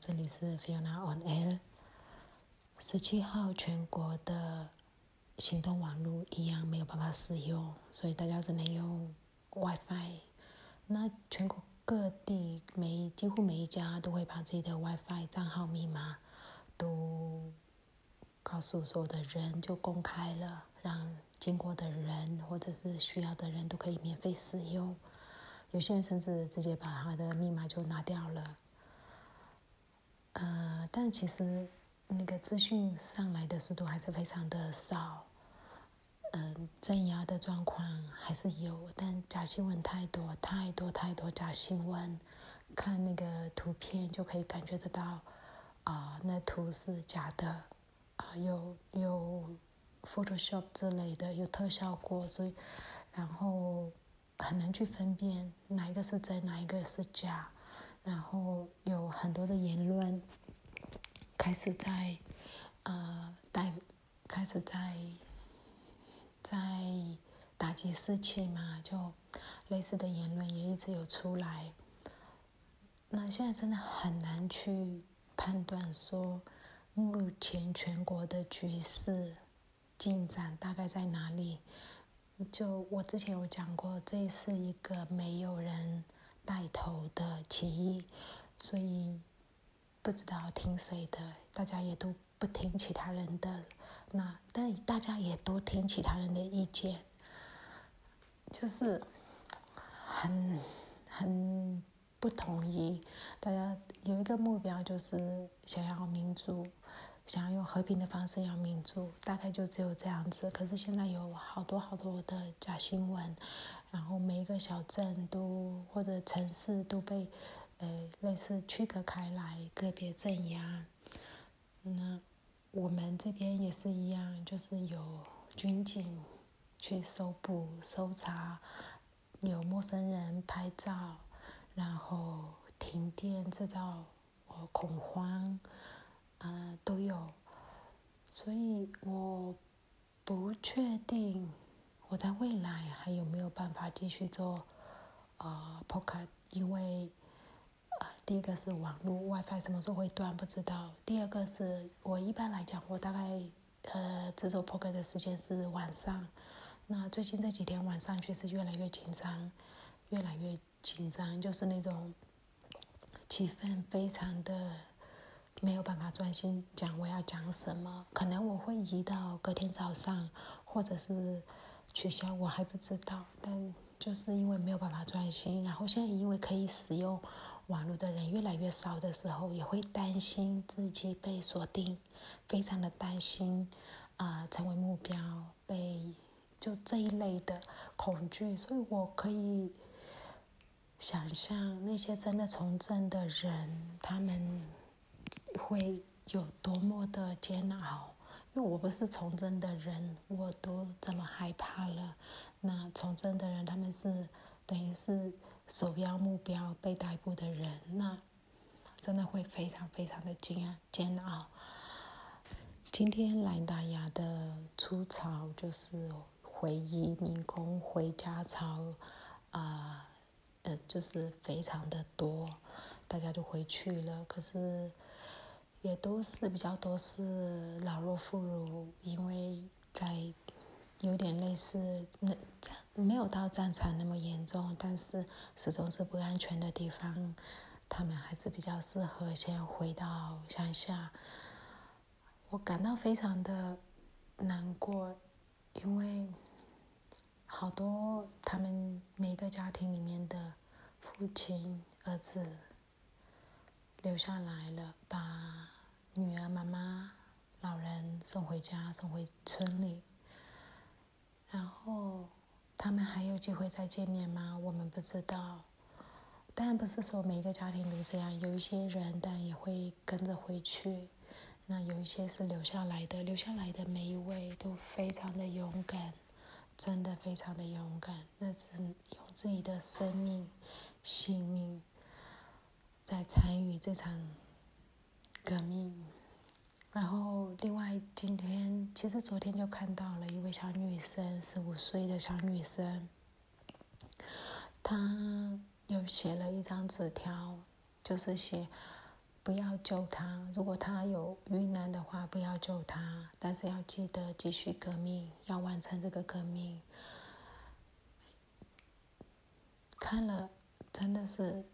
这里是 Fiona on Air。十七号，全国的行动网络一样没有办法使用，所以大家只能用 WiFi。那全国各地每几乎每一家都会把自己的 WiFi 账号密码都告诉所有的人，就公开了，让经过的人或者是需要的人都可以免费使用。有些人甚至直接把他的密码就拿掉了。呃，但其实那个资讯上来的速度还是非常的少，嗯，镇压的状况还是有，但假新闻太多，太多太多假新闻，看那个图片就可以感觉得到，啊，那图是假的，啊，有有 Photoshop 之类的，有特效过，所以然后很难去分辨哪一个是真，哪一个是假。然后有很多的言论开始在呃带，开始在在打击士气嘛，就类似的言论也一直有出来。那现在真的很难去判断说目前全国的局势进展大概在哪里。就我之前有讲过，这是一个没有人。带头的起义，所以不知道听谁的，大家也都不听其他人的。那但大家也都听其他人的意见，就是很很不同意。大家有一个目标，就是想要民主，想要用和平的方式要民主，大概就只有这样子。可是现在有好多好多的假新闻。然后每一个小镇都或者城市都被，呃，类似区隔开来，个别镇压。那我们这边也是一样，就是有军警去搜捕、搜查，有陌生人拍照，然后停电制造恐慌，呃都有。所以我不确定。我在未来还有没有办法继续做啊 p o c a s t 因为呃，第一个是网络 WiFi 什么时候会断不知道。第二个是我一般来讲，我大概呃只做 p o c a s t 的时间是晚上。那最近这几天晚上确实越来越紧张，越来越紧张，就是那种气氛非常的没有办法专心讲我要讲什么。可能我会移到隔天早上，或者是。取消我还不知道，但就是因为没有办法专心，然后现在因为可以使用网络的人越来越少的时候，也会担心自己被锁定，非常的担心啊，成为目标，被就这一类的恐惧，所以我可以想象那些真的从政的人，他们会有多么的煎熬。因为我不是从政的人，我都这么害怕了。那从政的人，他们是等于是首要目标被逮捕的人，那真的会非常非常的煎煎熬。今天兰达雅的出潮就是回移民工回家潮，啊，呃，就是非常的多，大家都回去了。可是。也都是比较多是老弱妇孺，因为在有点类似那战没有到战场那么严重，但是始终是不安全的地方，他们还是比较适合先回到乡下。我感到非常的难过，因为好多他们每个家庭里面的父亲儿子。留下来了，把女儿、妈妈、老人送回家，送回村里。然后他们还有机会再见面吗？我们不知道。当然不是说每个家庭都这样，有一些人但也会跟着回去。那有一些是留下来的，留下来的每一位都非常的勇敢，真的非常的勇敢。那是用自己的生命、性命。在参与这场革命，然后另外今天其实昨天就看到了一位小女生，十五岁的小女生，她又写了一张纸条，就是写不要救他。如果他有遇难的话，不要救他。但是要记得继续革命，要完成这个革命。看了真的是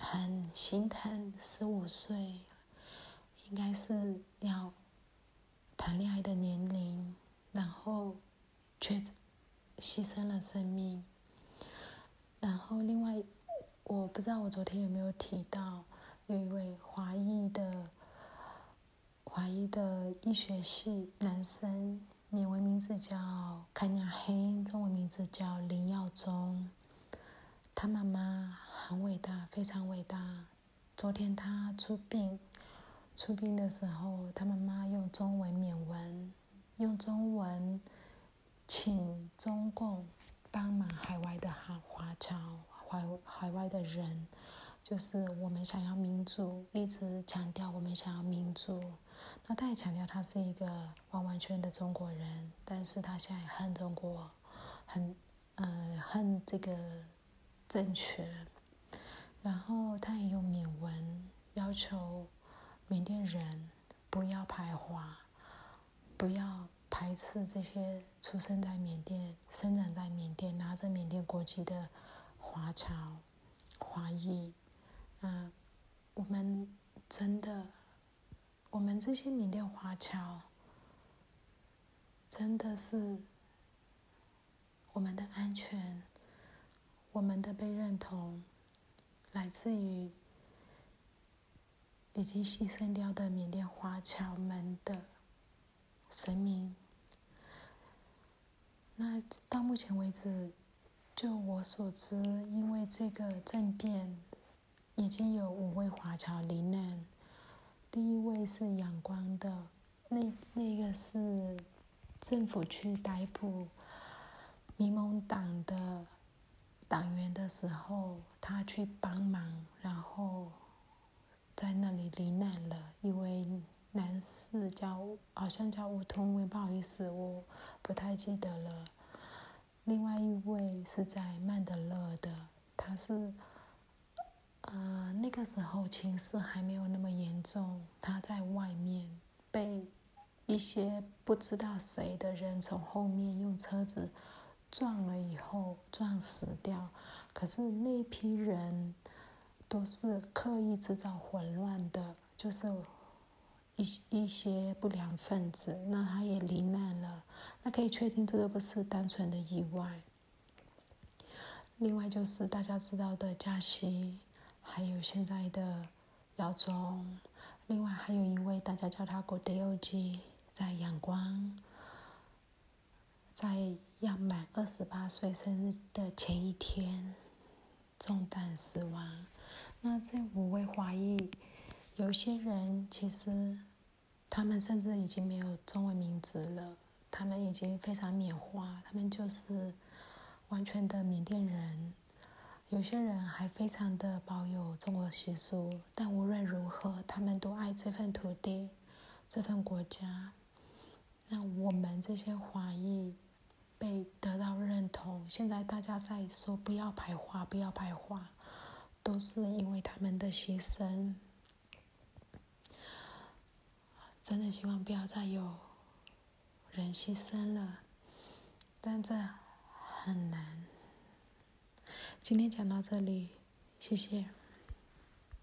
很心疼，十五岁应该是要谈恋爱的年龄，然后却牺牲了生命。然后另外，我不知道我昨天有没有提到，有一位华裔的华裔的医学系男生，名文名字叫坎亚黑，中文名字叫林耀宗。他妈妈很伟大，非常伟大。昨天他出殡，出殡的时候，他妈妈用中文缅文，用中文请中共帮忙海外的华华侨、海海外的人，就是我们想要民主，一直强调我们想要民主。那他也强调他是一个完完全全的中国人，但是他现在恨中国，很呃恨这个。政权，然后他也用缅文要求缅甸人不要排华，不要排斥这些出生在缅甸、生长在缅甸、拿着缅甸国籍的华侨、华裔。嗯，我们真的，我们这些缅甸华侨，真的是我们的安全。我们的被认同，来自于已经牺牲掉的缅甸华侨们的神明。那到目前为止，就我所知，因为这个政变，已经有五位华侨罹难。第一位是仰光的，那那个是政府去逮捕民盟党的。党员的时候，他去帮忙，然后在那里罹难了。一位男士叫，好像叫吴通威，不好意思，我不太记得了。另外一位是在曼德勒的，他是，呃，那个时候情势还没有那么严重，他在外面被一些不知道谁的人从后面用车子。撞了以后撞死掉，可是那批人都是刻意制造混乱的，就是一一些不良分子，那他也罹难了。那可以确定这个不是单纯的意外。另外就是大家知道的加西，还有现在的姚宗，另外还有一位大家叫他古德欧基，在阳光。在要满二十八岁生日的前一天，中弹死亡。那这五位华裔，有些人其实他们甚至已经没有中文名字了，他们已经非常缅化，他们就是完全的缅甸人。有些人还非常的保有中国习俗，但无论如何，他们都爱这份土地，这份国家。那我们这些华裔。被得到认同，现在大家在说不要排华，不要排华，都是因为他们的牺牲。真的希望不要再有人牺牲了，但这很难。今天讲到这里，谢谢。